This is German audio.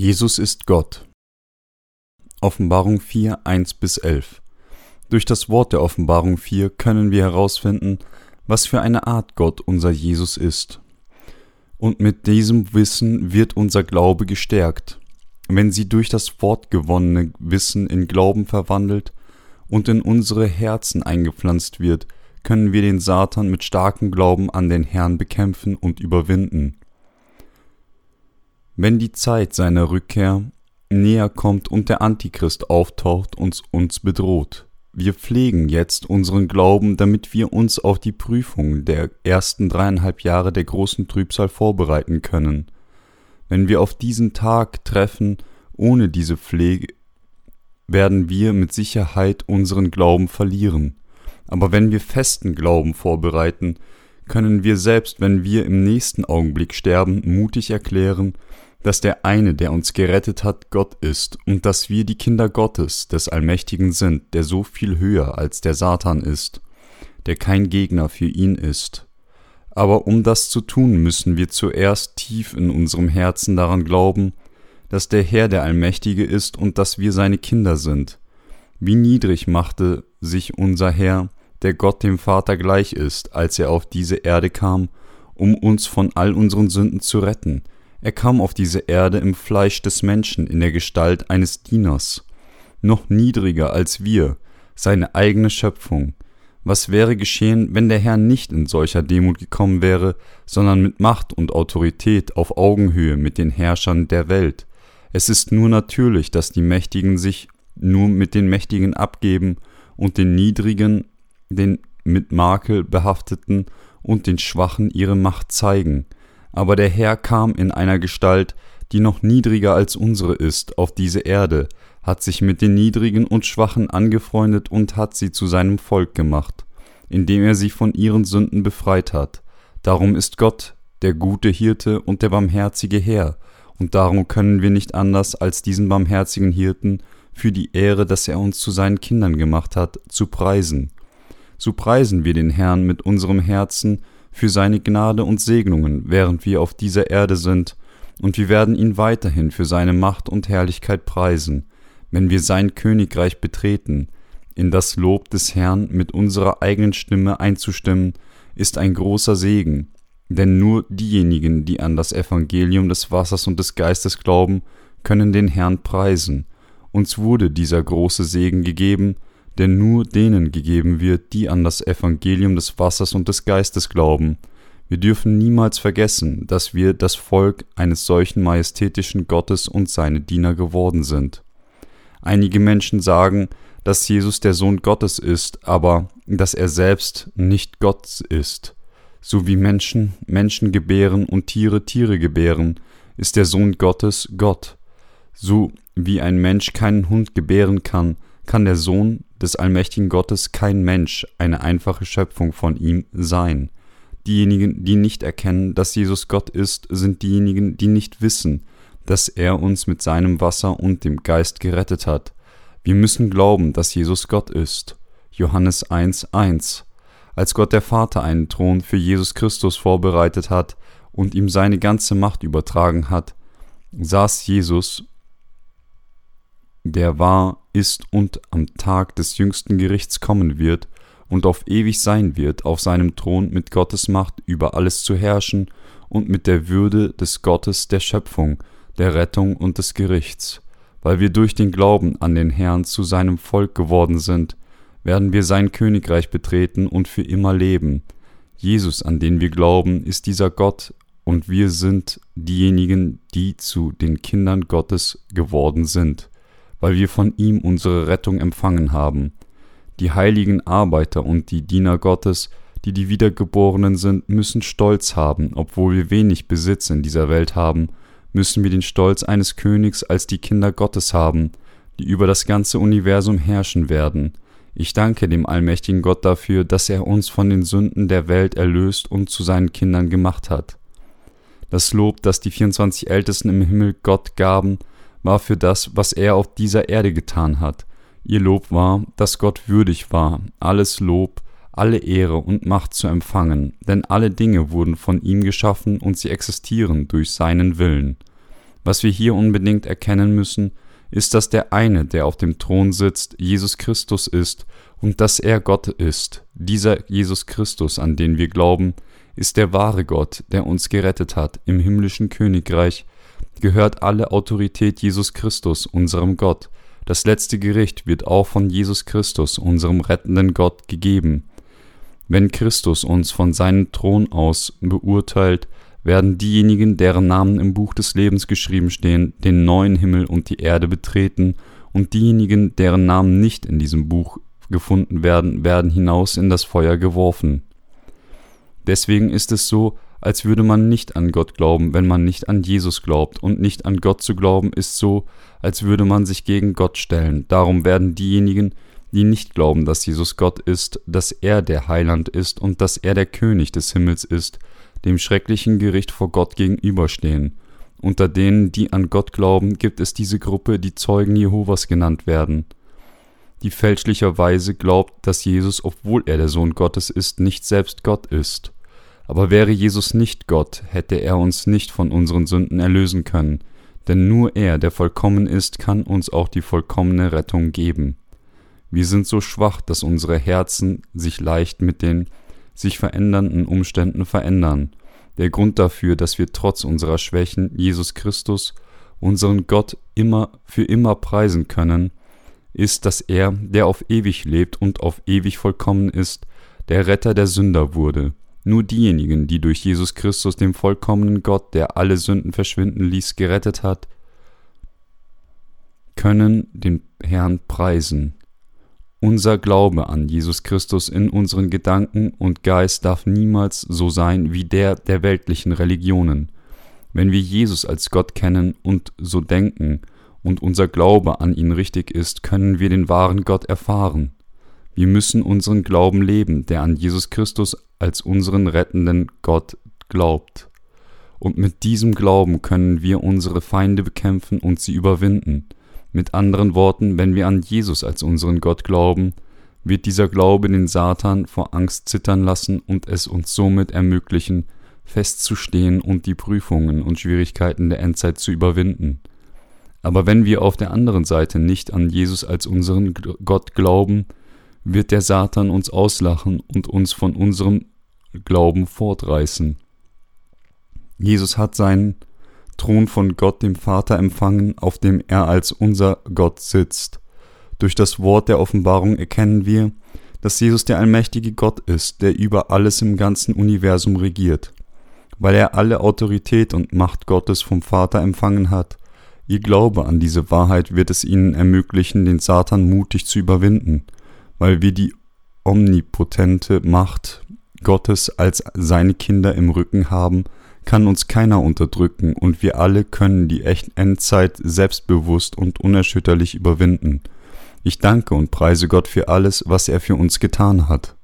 Jesus ist Gott. Offenbarung 4, 1 bis 11. Durch das Wort der Offenbarung 4 können wir herausfinden, was für eine Art Gott unser Jesus ist. Und mit diesem Wissen wird unser Glaube gestärkt. Wenn sie durch das Wort gewonnene Wissen in Glauben verwandelt und in unsere Herzen eingepflanzt wird, können wir den Satan mit starkem Glauben an den Herrn bekämpfen und überwinden. Wenn die Zeit seiner Rückkehr näher kommt und der Antichrist auftaucht und uns bedroht. Wir pflegen jetzt unseren Glauben, damit wir uns auf die Prüfung der ersten dreieinhalb Jahre der großen Trübsal vorbereiten können. Wenn wir auf diesen Tag treffen ohne diese Pflege, werden wir mit Sicherheit unseren Glauben verlieren. Aber wenn wir festen Glauben vorbereiten, können wir selbst, wenn wir im nächsten Augenblick sterben, mutig erklären, dass der eine, der uns gerettet hat, Gott ist und dass wir die Kinder Gottes, des Allmächtigen sind, der so viel höher als der Satan ist, der kein Gegner für ihn ist. Aber um das zu tun, müssen wir zuerst tief in unserem Herzen daran glauben, dass der Herr der Allmächtige ist und dass wir seine Kinder sind. Wie niedrig machte sich unser Herr, der Gott dem Vater gleich ist, als er auf diese Erde kam, um uns von all unseren Sünden zu retten, er kam auf diese Erde im Fleisch des Menschen in der Gestalt eines Dieners, noch niedriger als wir, seine eigene Schöpfung. Was wäre geschehen, wenn der Herr nicht in solcher Demut gekommen wäre, sondern mit Macht und Autorität auf Augenhöhe mit den Herrschern der Welt? Es ist nur natürlich, dass die Mächtigen sich nur mit den Mächtigen abgeben und den Niedrigen, den mit Makel behafteten und den Schwachen ihre Macht zeigen aber der Herr kam in einer Gestalt, die noch niedriger als unsere ist, auf diese Erde, hat sich mit den Niedrigen und Schwachen angefreundet und hat sie zu seinem Volk gemacht, indem er sie von ihren Sünden befreit hat. Darum ist Gott der gute Hirte und der barmherzige Herr, und darum können wir nicht anders als diesen barmherzigen Hirten für die Ehre, dass er uns zu seinen Kindern gemacht hat, zu preisen. So preisen wir den Herrn mit unserem Herzen für seine Gnade und Segnungen, während wir auf dieser Erde sind, und wir werden ihn weiterhin für seine Macht und Herrlichkeit preisen, wenn wir sein Königreich betreten. In das Lob des Herrn mit unserer eigenen Stimme einzustimmen, ist ein großer Segen, denn nur diejenigen, die an das Evangelium des Wassers und des Geistes glauben, können den Herrn preisen. Uns wurde dieser große Segen gegeben, der nur denen gegeben wird, die an das Evangelium des Wassers und des Geistes glauben. Wir dürfen niemals vergessen, dass wir das Volk eines solchen majestätischen Gottes und seine Diener geworden sind. Einige Menschen sagen, dass Jesus der Sohn Gottes ist, aber dass er selbst nicht Gott ist. So wie Menschen Menschen gebären und Tiere Tiere gebären, ist der Sohn Gottes Gott. So wie ein Mensch keinen Hund gebären kann, kann der Sohn des allmächtigen Gottes kein Mensch, eine einfache Schöpfung von ihm sein. Diejenigen, die nicht erkennen, dass Jesus Gott ist, sind diejenigen, die nicht wissen, dass er uns mit seinem Wasser und dem Geist gerettet hat. Wir müssen glauben, dass Jesus Gott ist. Johannes 1,1 Als Gott der Vater einen Thron für Jesus Christus vorbereitet hat und ihm seine ganze Macht übertragen hat, saß Jesus der war, ist und am Tag des jüngsten Gerichts kommen wird und auf ewig sein wird, auf seinem Thron mit Gottes Macht über alles zu herrschen und mit der Würde des Gottes der Schöpfung, der Rettung und des Gerichts. Weil wir durch den Glauben an den Herrn zu seinem Volk geworden sind, werden wir sein Königreich betreten und für immer leben. Jesus, an den wir glauben, ist dieser Gott, und wir sind diejenigen, die zu den Kindern Gottes geworden sind weil wir von ihm unsere Rettung empfangen haben. Die heiligen Arbeiter und die Diener Gottes, die die Wiedergeborenen sind, müssen Stolz haben, obwohl wir wenig Besitz in dieser Welt haben, müssen wir den Stolz eines Königs als die Kinder Gottes haben, die über das ganze Universum herrschen werden. Ich danke dem allmächtigen Gott dafür, dass er uns von den Sünden der Welt erlöst und zu seinen Kindern gemacht hat. Das Lob, das die 24 Ältesten im Himmel Gott gaben, war für das, was er auf dieser Erde getan hat. Ihr Lob war, dass Gott würdig war, alles Lob, alle Ehre und Macht zu empfangen, denn alle Dinge wurden von ihm geschaffen und sie existieren durch seinen Willen. Was wir hier unbedingt erkennen müssen, ist, dass der eine, der auf dem Thron sitzt, Jesus Christus ist und dass er Gott ist. Dieser Jesus Christus, an den wir glauben, ist der wahre Gott, der uns gerettet hat. Im himmlischen Königreich gehört alle Autorität Jesus Christus, unserem Gott. Das letzte Gericht wird auch von Jesus Christus, unserem rettenden Gott, gegeben. Wenn Christus uns von seinem Thron aus beurteilt, werden diejenigen, deren Namen im Buch des Lebens geschrieben stehen, den neuen Himmel und die Erde betreten, und diejenigen, deren Namen nicht in diesem Buch gefunden werden, werden hinaus in das Feuer geworfen. Deswegen ist es so, als würde man nicht an Gott glauben, wenn man nicht an Jesus glaubt, und nicht an Gott zu glauben ist so, als würde man sich gegen Gott stellen. Darum werden diejenigen, die nicht glauben, dass Jesus Gott ist, dass er der Heiland ist und dass er der König des Himmels ist, dem schrecklichen Gericht vor Gott gegenüberstehen. Unter denen, die an Gott glauben, gibt es diese Gruppe, die Zeugen Jehovas genannt werden, die fälschlicherweise glaubt, dass Jesus, obwohl er der Sohn Gottes ist, nicht selbst Gott ist. Aber wäre Jesus nicht Gott, hätte er uns nicht von unseren Sünden erlösen können, denn nur er, der vollkommen ist, kann uns auch die vollkommene Rettung geben. Wir sind so schwach, dass unsere Herzen sich leicht mit den sich verändernden Umständen verändern. Der Grund dafür, dass wir trotz unserer Schwächen Jesus Christus, unseren Gott, immer für immer preisen können, ist, dass er, der auf ewig lebt und auf ewig vollkommen ist, der Retter der Sünder wurde. Nur diejenigen, die durch Jesus Christus, dem vollkommenen Gott, der alle Sünden verschwinden ließ, gerettet hat, können den Herrn preisen. Unser Glaube an Jesus Christus in unseren Gedanken und Geist darf niemals so sein wie der der weltlichen Religionen. Wenn wir Jesus als Gott kennen und so denken und unser Glaube an ihn richtig ist, können wir den wahren Gott erfahren. Wir müssen unseren Glauben leben, der an Jesus Christus als unseren rettenden Gott glaubt. Und mit diesem Glauben können wir unsere Feinde bekämpfen und sie überwinden. Mit anderen Worten, wenn wir an Jesus als unseren Gott glauben, wird dieser Glaube den Satan vor Angst zittern lassen und es uns somit ermöglichen, festzustehen und die Prüfungen und Schwierigkeiten der Endzeit zu überwinden. Aber wenn wir auf der anderen Seite nicht an Jesus als unseren Gott glauben, wird der Satan uns auslachen und uns von unserem Glauben fortreißen. Jesus hat seinen Thron von Gott dem Vater empfangen, auf dem er als unser Gott sitzt. Durch das Wort der Offenbarung erkennen wir, dass Jesus der allmächtige Gott ist, der über alles im ganzen Universum regiert. Weil er alle Autorität und Macht Gottes vom Vater empfangen hat, ihr Glaube an diese Wahrheit wird es ihnen ermöglichen, den Satan mutig zu überwinden, weil wir die omnipotente Macht Gottes als seine Kinder im Rücken haben, kann uns keiner unterdrücken und wir alle können die Endzeit selbstbewusst und unerschütterlich überwinden. Ich danke und preise Gott für alles, was er für uns getan hat.